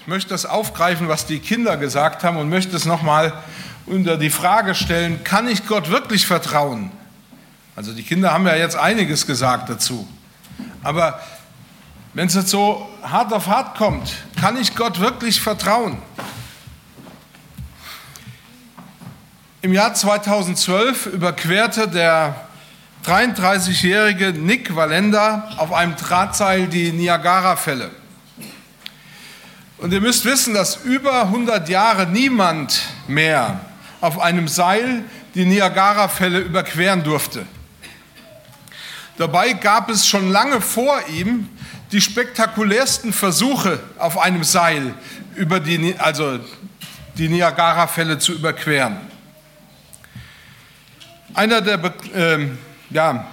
Ich möchte das aufgreifen, was die Kinder gesagt haben und möchte es nochmal unter die Frage stellen, kann ich Gott wirklich vertrauen? Also die Kinder haben ja jetzt einiges gesagt dazu. Aber wenn es jetzt so hart auf hart kommt, kann ich Gott wirklich vertrauen? Im Jahr 2012 überquerte der 33-jährige Nick Valenda auf einem Drahtseil die Niagara-Fälle. Und ihr müsst wissen, dass über 100 Jahre niemand mehr auf einem Seil die Niagara-Fälle überqueren durfte. Dabei gab es schon lange vor ihm die spektakulärsten Versuche auf einem Seil über die, also die Niagara-Fälle zu überqueren. Einer der, äh, ja,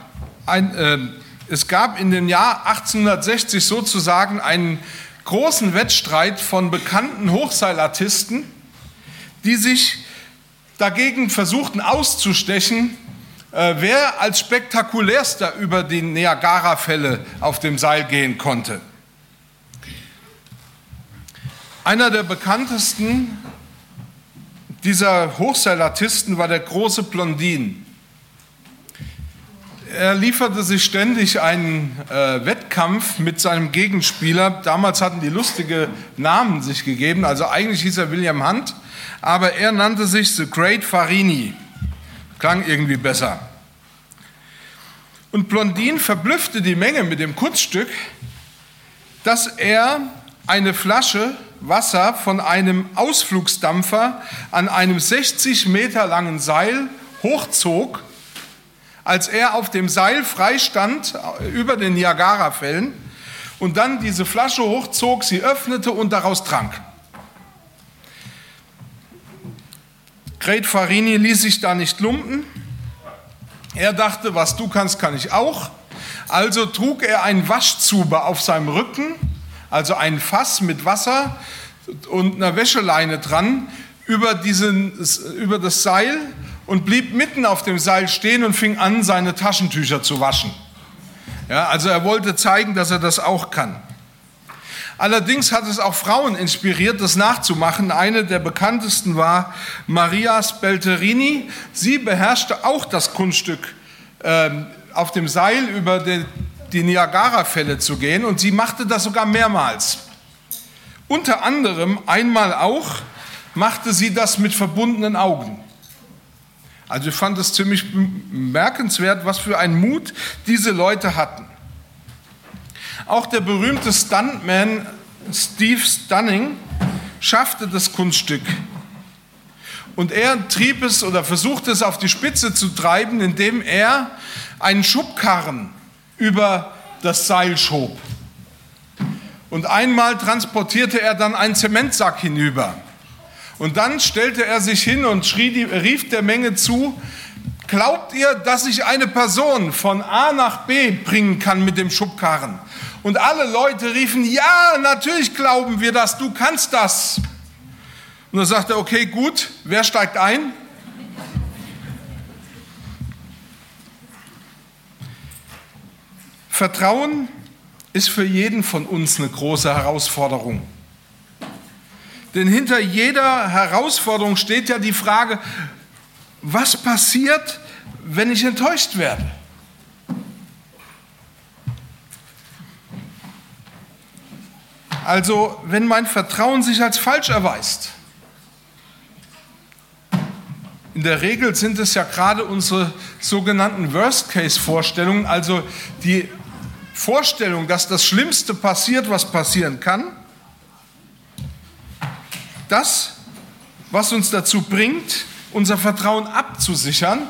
ein, äh, es gab in dem Jahr 1860 sozusagen einen großen Wettstreit von bekannten Hochseilartisten, die sich dagegen versuchten auszustechen, äh, wer als spektakulärster über die Niagara-Fälle auf dem Seil gehen konnte. Einer der bekanntesten dieser Hochseilartisten war der große Blondin. Er lieferte sich ständig einen äh, Wettkampf mit seinem Gegenspieler. Damals hatten die lustige Namen sich gegeben. Also eigentlich hieß er William Hunt, aber er nannte sich The Great Farini. Klang irgendwie besser. Und Blondin verblüffte die Menge mit dem Kunststück, dass er eine Flasche Wasser von einem Ausflugsdampfer an einem 60 Meter langen Seil hochzog als er auf dem Seil frei stand über den Niagara-Fällen und dann diese Flasche hochzog, sie öffnete und daraus trank. Great Farini ließ sich da nicht lumpen. Er dachte, was du kannst, kann ich auch. Also trug er ein Waschzuber auf seinem Rücken, also ein Fass mit Wasser und einer Wäscheleine dran, über, diesen, über das Seil und blieb mitten auf dem Seil stehen und fing an, seine Taschentücher zu waschen. Ja, also er wollte zeigen, dass er das auch kann. Allerdings hat es auch Frauen inspiriert, das nachzumachen. Eine der bekanntesten war Maria Spelterini. Sie beherrschte auch das Kunststück, äh, auf dem Seil über die Niagara-Fälle zu gehen und sie machte das sogar mehrmals. Unter anderem einmal auch machte sie das mit verbundenen Augen. Also ich fand es ziemlich bemerkenswert, was für einen Mut diese Leute hatten. Auch der berühmte Stuntman Steve Stunning schaffte das Kunststück. Und er trieb es oder versuchte es auf die Spitze zu treiben, indem er einen Schubkarren über das Seil schob. Und einmal transportierte er dann einen Zementsack hinüber. Und dann stellte er sich hin und schrie, rief der Menge zu, glaubt ihr, dass ich eine Person von A nach B bringen kann mit dem Schubkarren? Und alle Leute riefen, ja, natürlich glauben wir das, du kannst das. Und dann sagte er, okay, gut, wer steigt ein? Vertrauen ist für jeden von uns eine große Herausforderung. Denn hinter jeder Herausforderung steht ja die Frage, was passiert, wenn ich enttäuscht werde? Also wenn mein Vertrauen sich als falsch erweist. In der Regel sind es ja gerade unsere sogenannten Worst-Case-Vorstellungen, also die Vorstellung, dass das Schlimmste passiert, was passieren kann das, was uns dazu bringt, unser Vertrauen abzusichern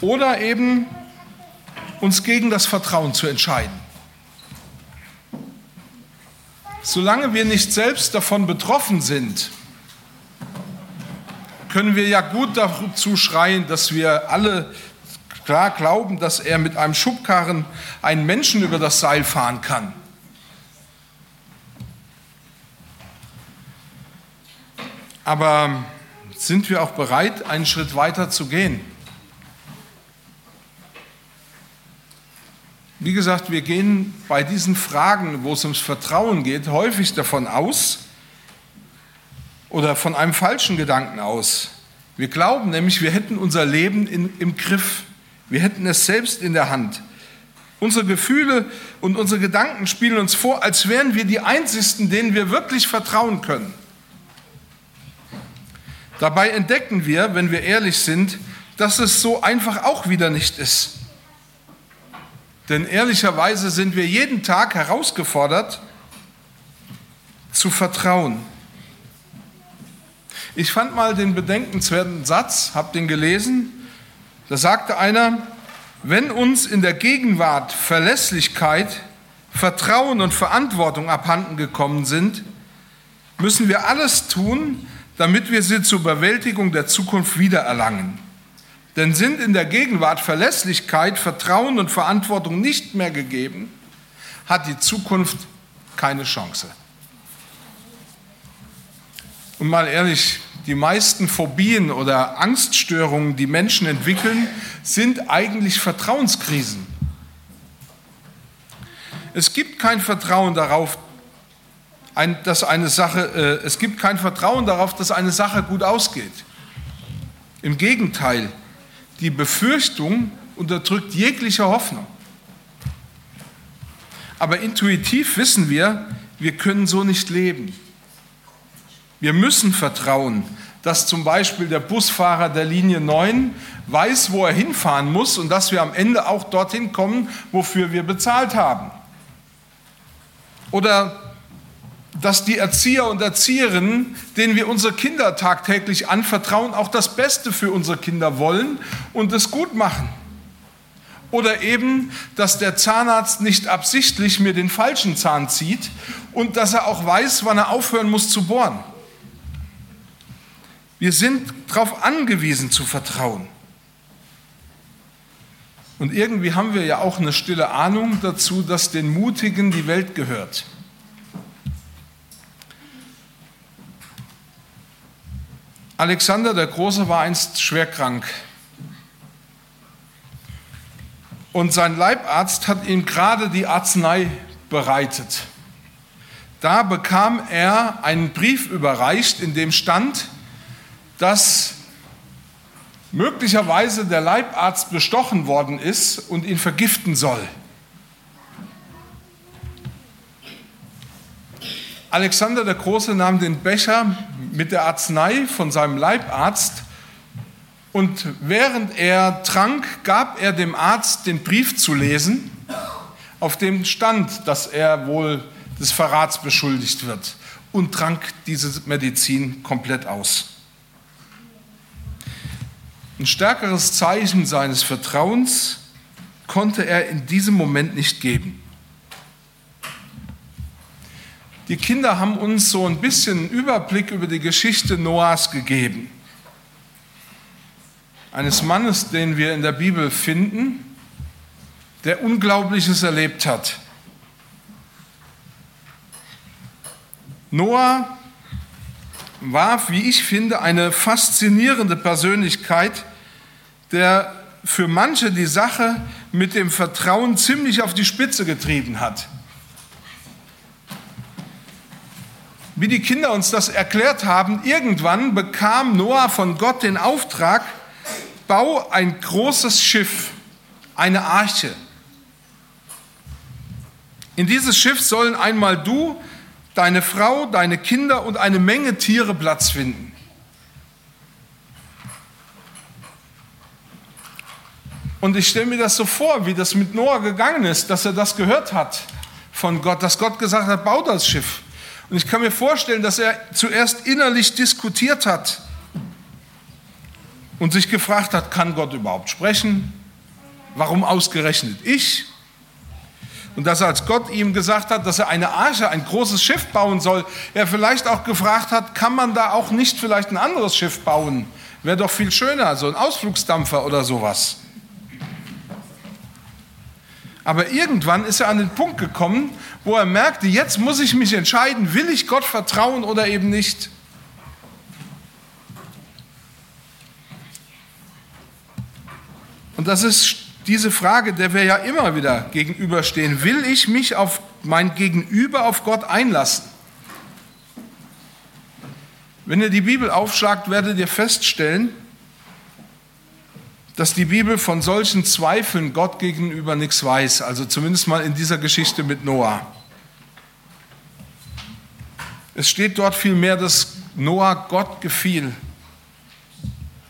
oder eben uns gegen das Vertrauen zu entscheiden. Solange wir nicht selbst davon betroffen sind, können wir ja gut dazu schreien, dass wir alle klar glauben, dass er mit einem Schubkarren einen Menschen über das Seil fahren kann. Aber sind wir auch bereit, einen Schritt weiter zu gehen? Wie gesagt, wir gehen bei diesen Fragen, wo es ums Vertrauen geht, häufig davon aus, oder von einem falschen Gedanken aus. Wir glauben nämlich, wir hätten unser Leben in, im Griff. Wir hätten es selbst in der Hand. Unsere Gefühle und unsere Gedanken spielen uns vor, als wären wir die Einzigen, denen wir wirklich vertrauen können. Dabei entdecken wir, wenn wir ehrlich sind, dass es so einfach auch wieder nicht ist. Denn ehrlicherweise sind wir jeden Tag herausgefordert, zu vertrauen. Ich fand mal den bedenkenswerten Satz, habe den gelesen, da sagte einer, wenn uns in der Gegenwart Verlässlichkeit, Vertrauen und Verantwortung abhanden gekommen sind, müssen wir alles tun, damit wir sie zur Bewältigung der Zukunft wiedererlangen. Denn sind in der Gegenwart Verlässlichkeit, Vertrauen und Verantwortung nicht mehr gegeben, hat die Zukunft keine Chance. Und mal ehrlich, die meisten Phobien oder Angststörungen, die Menschen entwickeln, sind eigentlich Vertrauenskrisen. Es gibt kein Vertrauen darauf, dass eine Sache, äh, es gibt kein Vertrauen darauf, dass eine Sache gut ausgeht. Im Gegenteil, die Befürchtung unterdrückt jegliche Hoffnung. Aber intuitiv wissen wir, wir können so nicht leben. Wir müssen vertrauen, dass zum Beispiel der Busfahrer der Linie 9 weiß, wo er hinfahren muss und dass wir am Ende auch dorthin kommen, wofür wir bezahlt haben. Oder dass die Erzieher und Erzieherinnen, denen wir unsere Kinder tagtäglich anvertrauen, auch das Beste für unsere Kinder wollen und es gut machen. Oder eben, dass der Zahnarzt nicht absichtlich mir den falschen Zahn zieht und dass er auch weiß, wann er aufhören muss zu bohren. Wir sind darauf angewiesen zu vertrauen. Und irgendwie haben wir ja auch eine stille Ahnung dazu, dass den Mutigen die Welt gehört. Alexander der Große war einst schwer krank. Und sein Leibarzt hat ihm gerade die Arznei bereitet. Da bekam er einen Brief überreicht, in dem stand, dass möglicherweise der Leibarzt bestochen worden ist und ihn vergiften soll. Alexander der Große nahm den Becher mit der Arznei von seinem Leibarzt und während er trank, gab er dem Arzt den Brief zu lesen, auf dem stand, dass er wohl des Verrats beschuldigt wird und trank diese Medizin komplett aus. Ein stärkeres Zeichen seines Vertrauens konnte er in diesem Moment nicht geben. Die Kinder haben uns so ein bisschen einen Überblick über die Geschichte Noahs gegeben. Eines Mannes, den wir in der Bibel finden, der Unglaubliches erlebt hat. Noah war, wie ich finde, eine faszinierende Persönlichkeit, der für manche die Sache mit dem Vertrauen ziemlich auf die Spitze getrieben hat. Wie die Kinder uns das erklärt haben, irgendwann bekam Noah von Gott den Auftrag, bau ein großes Schiff, eine Arche. In dieses Schiff sollen einmal du, deine Frau, deine Kinder und eine Menge Tiere Platz finden. Und ich stelle mir das so vor, wie das mit Noah gegangen ist, dass er das gehört hat von Gott, dass Gott gesagt hat, bau das Schiff. Und ich kann mir vorstellen, dass er zuerst innerlich diskutiert hat und sich gefragt hat, kann Gott überhaupt sprechen? Warum ausgerechnet ich? Und dass als Gott ihm gesagt hat, dass er eine Arche, ein großes Schiff bauen soll, er vielleicht auch gefragt hat, kann man da auch nicht vielleicht ein anderes Schiff bauen? Wäre doch viel schöner, so ein Ausflugsdampfer oder sowas. Aber irgendwann ist er an den Punkt gekommen, wo er merkte, jetzt muss ich mich entscheiden, will ich Gott vertrauen oder eben nicht. Und das ist diese Frage, der wir ja immer wieder gegenüberstehen. Will ich mich auf mein Gegenüber, auf Gott einlassen? Wenn ihr die Bibel aufschlagt, werdet ihr feststellen, dass die Bibel von solchen Zweifeln Gott gegenüber nichts weiß, also zumindest mal in dieser Geschichte mit Noah. Es steht dort vielmehr, dass Noah Gott gefiel.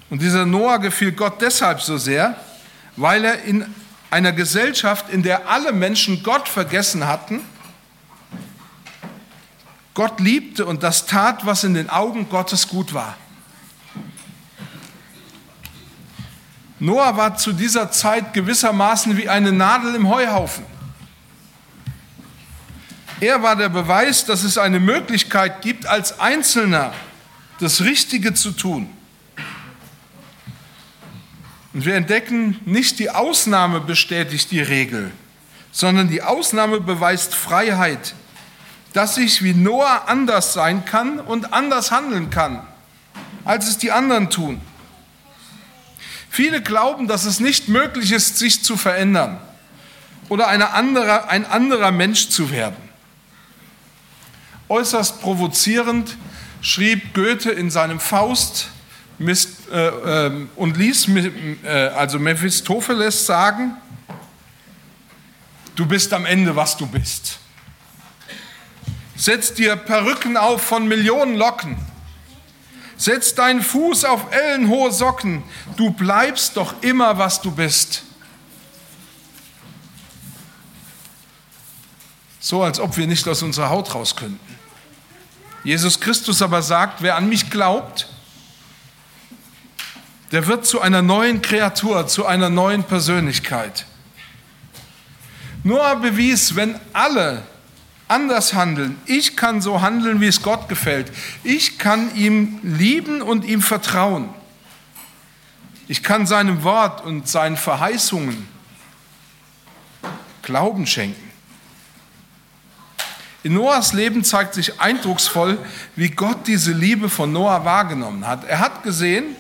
Und dieser Noah gefiel Gott deshalb so sehr, weil er in einer Gesellschaft, in der alle Menschen Gott vergessen hatten, Gott liebte und das tat, was in den Augen Gottes gut war. Noah war zu dieser Zeit gewissermaßen wie eine Nadel im Heuhaufen. Er war der Beweis, dass es eine Möglichkeit gibt, als Einzelner das Richtige zu tun. Und wir entdecken, nicht die Ausnahme bestätigt die Regel, sondern die Ausnahme beweist Freiheit, dass ich wie Noah anders sein kann und anders handeln kann, als es die anderen tun. Viele glauben, dass es nicht möglich ist, sich zu verändern oder eine andere, ein anderer Mensch zu werden. Äußerst provozierend schrieb Goethe in seinem Faust, Mist, äh, äh, und ließ äh, also Mephistopheles sagen, du bist am Ende, was du bist. Setz dir Perücken auf von Millionen Locken. Setz deinen Fuß auf ellenhohe Socken. Du bleibst doch immer, was du bist. So als ob wir nicht aus unserer Haut raus könnten. Jesus Christus aber sagt, wer an mich glaubt, der wird zu einer neuen Kreatur, zu einer neuen Persönlichkeit. Noah bewies, wenn alle anders handeln, ich kann so handeln, wie es Gott gefällt. Ich kann ihm lieben und ihm vertrauen. Ich kann seinem Wort und seinen Verheißungen Glauben schenken. In Noahs Leben zeigt sich eindrucksvoll, wie Gott diese Liebe von Noah wahrgenommen hat. Er hat gesehen,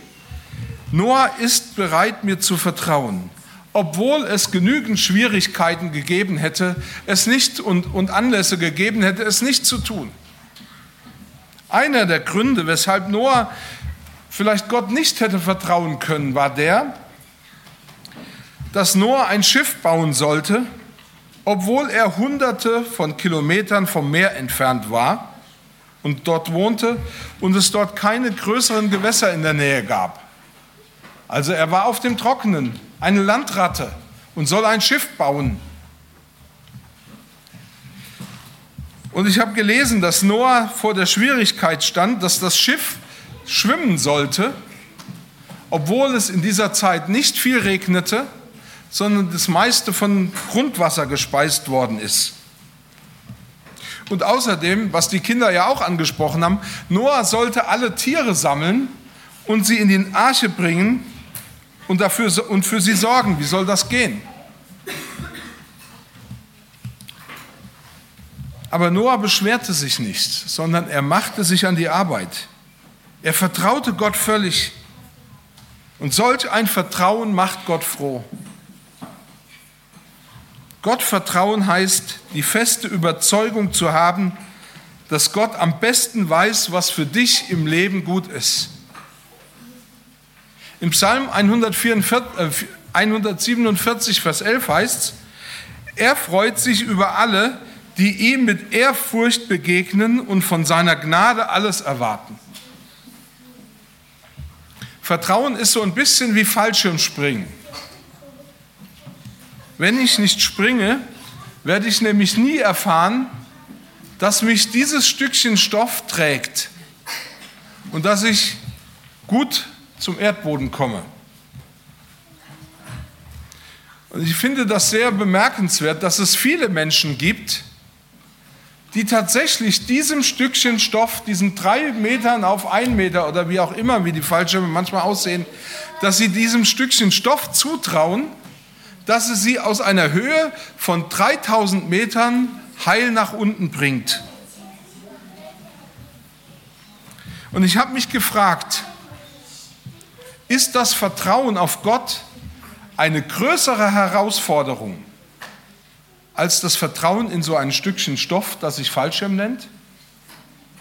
Noah ist bereit, mir zu vertrauen, obwohl es genügend Schwierigkeiten gegeben hätte, es nicht und, und Anlässe gegeben hätte, es nicht zu tun. Einer der Gründe, weshalb Noah vielleicht Gott nicht hätte vertrauen können, war der, dass Noah ein Schiff bauen sollte, obwohl er hunderte von Kilometern vom Meer entfernt war und dort wohnte und es dort keine größeren Gewässer in der Nähe gab. Also er war auf dem Trockenen, eine Landratte und soll ein Schiff bauen. Und ich habe gelesen, dass Noah vor der Schwierigkeit stand, dass das Schiff schwimmen sollte, obwohl es in dieser Zeit nicht viel regnete, sondern das meiste von Grundwasser gespeist worden ist. Und außerdem, was die Kinder ja auch angesprochen haben, Noah sollte alle Tiere sammeln und sie in die Arche bringen, und, dafür, und für sie sorgen. Wie soll das gehen? Aber Noah beschwerte sich nicht, sondern er machte sich an die Arbeit. Er vertraute Gott völlig. Und solch ein Vertrauen macht Gott froh. Gott vertrauen heißt, die feste Überzeugung zu haben, dass Gott am besten weiß, was für dich im Leben gut ist. Im Psalm 144, äh, 147, Vers 11 heißt es, er freut sich über alle, die ihm mit Ehrfurcht begegnen und von seiner Gnade alles erwarten. Vertrauen ist so ein bisschen wie Fallschirmspringen. Wenn ich nicht springe, werde ich nämlich nie erfahren, dass mich dieses Stückchen Stoff trägt und dass ich gut zum Erdboden komme. Und ich finde das sehr bemerkenswert, dass es viele Menschen gibt, die tatsächlich diesem Stückchen Stoff, diesen drei Metern auf ein Meter oder wie auch immer, wie die Fallschirme manchmal aussehen, dass sie diesem Stückchen Stoff zutrauen, dass es sie aus einer Höhe von 3000 Metern heil nach unten bringt. Und ich habe mich gefragt, ist das Vertrauen auf Gott eine größere Herausforderung als das Vertrauen in so ein Stückchen Stoff, das sich Fallschirm nennt?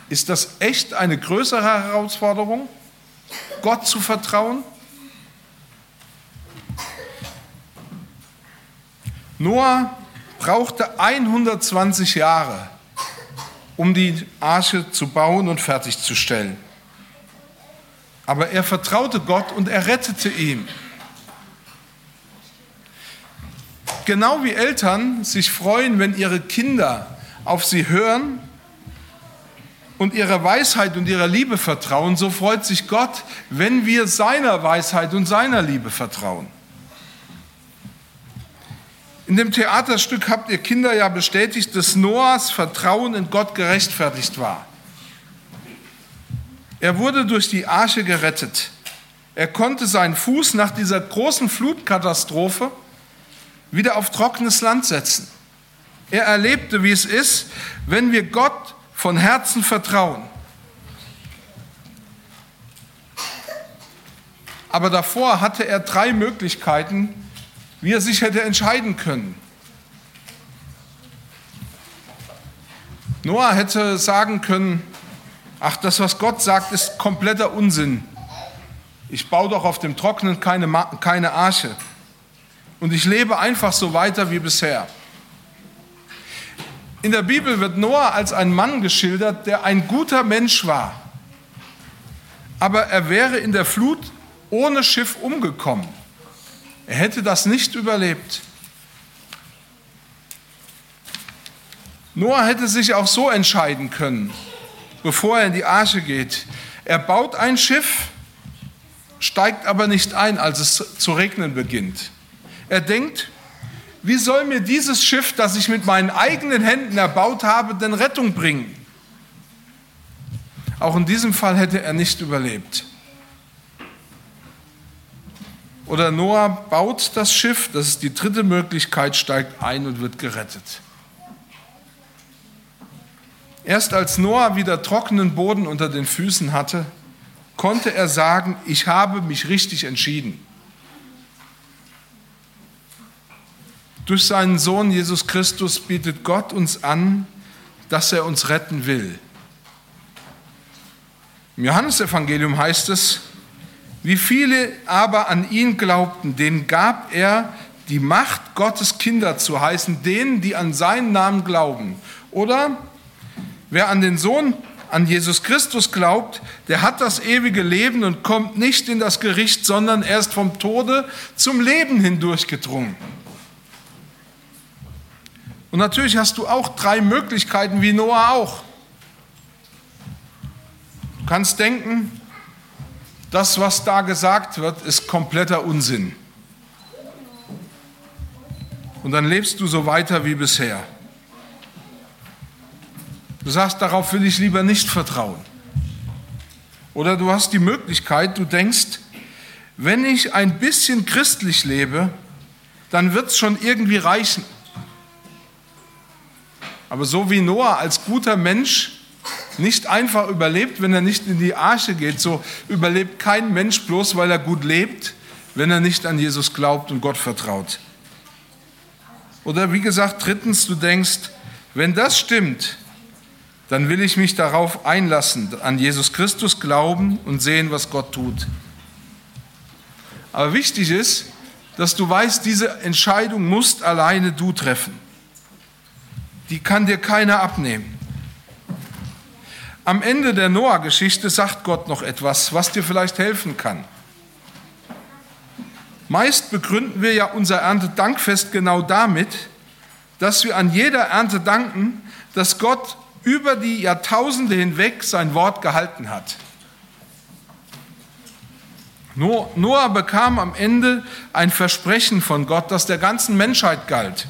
Ist das echt eine größere Herausforderung, Gott zu vertrauen? Noah brauchte 120 Jahre, um die Arche zu bauen und fertigzustellen. Aber er vertraute Gott und er rettete ihn. Genau wie Eltern sich freuen, wenn ihre Kinder auf sie hören und ihrer Weisheit und ihrer Liebe vertrauen, so freut sich Gott, wenn wir seiner Weisheit und seiner Liebe vertrauen. In dem Theaterstück habt ihr Kinder ja bestätigt, dass Noahs Vertrauen in Gott gerechtfertigt war. Er wurde durch die Arche gerettet. Er konnte seinen Fuß nach dieser großen Flutkatastrophe wieder auf trockenes Land setzen. Er erlebte, wie es ist, wenn wir Gott von Herzen vertrauen. Aber davor hatte er drei Möglichkeiten, wie er sich hätte entscheiden können. Noah hätte sagen können, ach, das, was Gott sagt, ist kompletter Unsinn. Ich baue doch auf dem Trockenen keine, keine Arche. Und ich lebe einfach so weiter wie bisher. In der Bibel wird Noah als ein Mann geschildert, der ein guter Mensch war. Aber er wäre in der Flut ohne Schiff umgekommen. Er hätte das nicht überlebt. Noah hätte sich auch so entscheiden können, bevor er in die Arche geht. Er baut ein Schiff, steigt aber nicht ein, als es zu regnen beginnt. Er denkt, wie soll mir dieses Schiff, das ich mit meinen eigenen Händen erbaut habe, denn Rettung bringen? Auch in diesem Fall hätte er nicht überlebt. Oder Noah baut das Schiff, das ist die dritte Möglichkeit, steigt ein und wird gerettet. Erst als Noah wieder trockenen Boden unter den Füßen hatte, konnte er sagen, ich habe mich richtig entschieden. Durch seinen Sohn Jesus Christus bietet Gott uns an, dass er uns retten will. Im Johannesevangelium heißt es, wie viele aber an ihn glaubten, denen gab er die Macht, Gottes Kinder zu heißen, denen, die an seinen Namen glauben. Oder wer an den Sohn, an Jesus Christus glaubt, der hat das ewige Leben und kommt nicht in das Gericht, sondern erst vom Tode zum Leben hindurchgedrungen. Und natürlich hast du auch drei Möglichkeiten, wie Noah auch. Du kannst denken, das, was da gesagt wird, ist kompletter Unsinn. Und dann lebst du so weiter wie bisher. Du sagst, darauf will ich lieber nicht vertrauen. Oder du hast die Möglichkeit, du denkst, wenn ich ein bisschen christlich lebe, dann wird es schon irgendwie reichen. Aber so wie Noah als guter Mensch nicht einfach überlebt, wenn er nicht in die Arche geht. So überlebt kein Mensch bloß, weil er gut lebt, wenn er nicht an Jesus glaubt und Gott vertraut. Oder wie gesagt, drittens, du denkst, wenn das stimmt, dann will ich mich darauf einlassen, an Jesus Christus glauben und sehen, was Gott tut. Aber wichtig ist, dass du weißt, diese Entscheidung musst alleine du treffen. Die kann dir keiner abnehmen. Am Ende der Noah-Geschichte sagt Gott noch etwas, was dir vielleicht helfen kann. Meist begründen wir ja unser Erntedankfest genau damit, dass wir an jeder Ernte danken, dass Gott über die Jahrtausende hinweg sein Wort gehalten hat. Noah bekam am Ende ein Versprechen von Gott, das der ganzen Menschheit galt.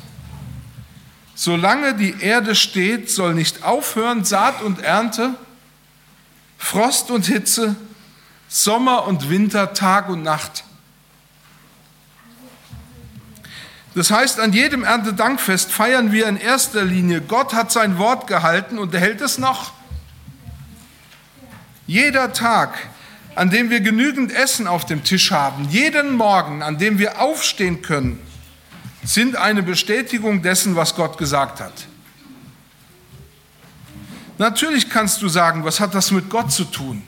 Solange die Erde steht, soll nicht aufhören Saat und Ernte, Frost und Hitze, Sommer und Winter, Tag und Nacht. Das heißt, an jedem Erntedankfest feiern wir in erster Linie, Gott hat sein Wort gehalten und er hält es noch. Jeder Tag, an dem wir genügend Essen auf dem Tisch haben, jeden Morgen, an dem wir aufstehen können, sind eine Bestätigung dessen, was Gott gesagt hat. Natürlich kannst du sagen, was hat das mit Gott zu tun?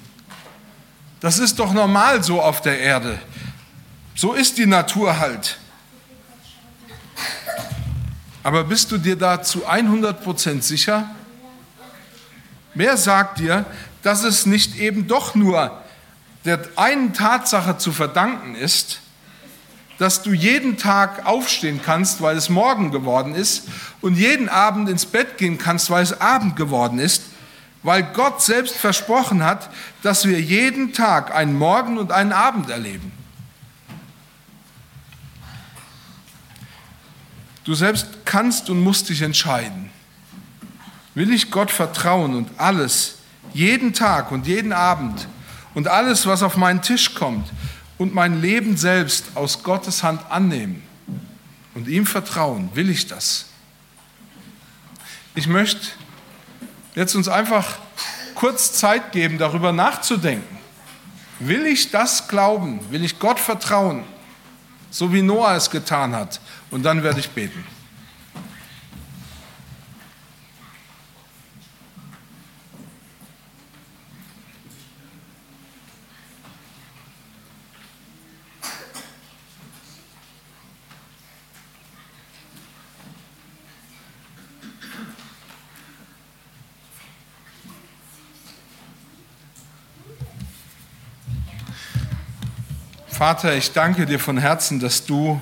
Das ist doch normal so auf der Erde. So ist die Natur halt. Aber bist du dir da zu 100% sicher? Wer sagt dir, dass es nicht eben doch nur der einen Tatsache zu verdanken ist, dass du jeden Tag aufstehen kannst, weil es Morgen geworden ist, und jeden Abend ins Bett gehen kannst, weil es Abend geworden ist, weil Gott selbst versprochen hat, dass wir jeden Tag einen Morgen und einen Abend erleben. Du selbst kannst und musst dich entscheiden. Will ich Gott vertrauen und alles, jeden Tag und jeden Abend und alles, was auf meinen Tisch kommt und mein Leben selbst aus Gottes Hand annehmen und ihm vertrauen? Will ich das? Ich möchte jetzt uns einfach kurz Zeit geben, darüber nachzudenken. Will ich das glauben? Will ich Gott vertrauen? So wie Noah es getan hat. Und dann werde ich beten. Vater, ich danke dir von Herzen, dass du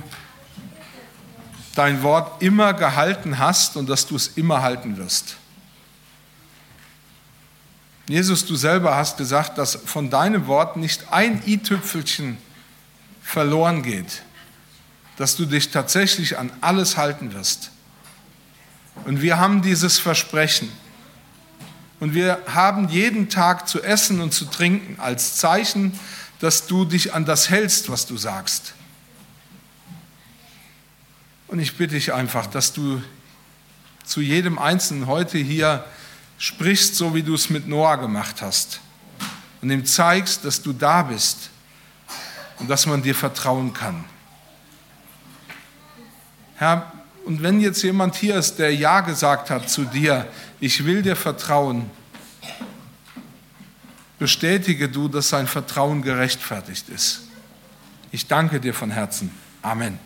dein Wort immer gehalten hast und dass du es immer halten wirst. Jesus, du selber hast gesagt, dass von deinem Wort nicht ein i-Tüpfelchen verloren geht, dass du dich tatsächlich an alles halten wirst. Und wir haben dieses Versprechen. Und wir haben jeden Tag zu essen und zu trinken als Zeichen, dass du dich an das hältst, was du sagst. Und ich bitte dich einfach, dass du zu jedem Einzelnen heute hier sprichst, so wie du es mit Noah gemacht hast. Und ihm zeigst, dass du da bist und dass man dir vertrauen kann. Herr, und wenn jetzt jemand hier ist, der Ja gesagt hat zu dir, ich will dir vertrauen, bestätige du, dass sein Vertrauen gerechtfertigt ist. Ich danke dir von Herzen. Amen.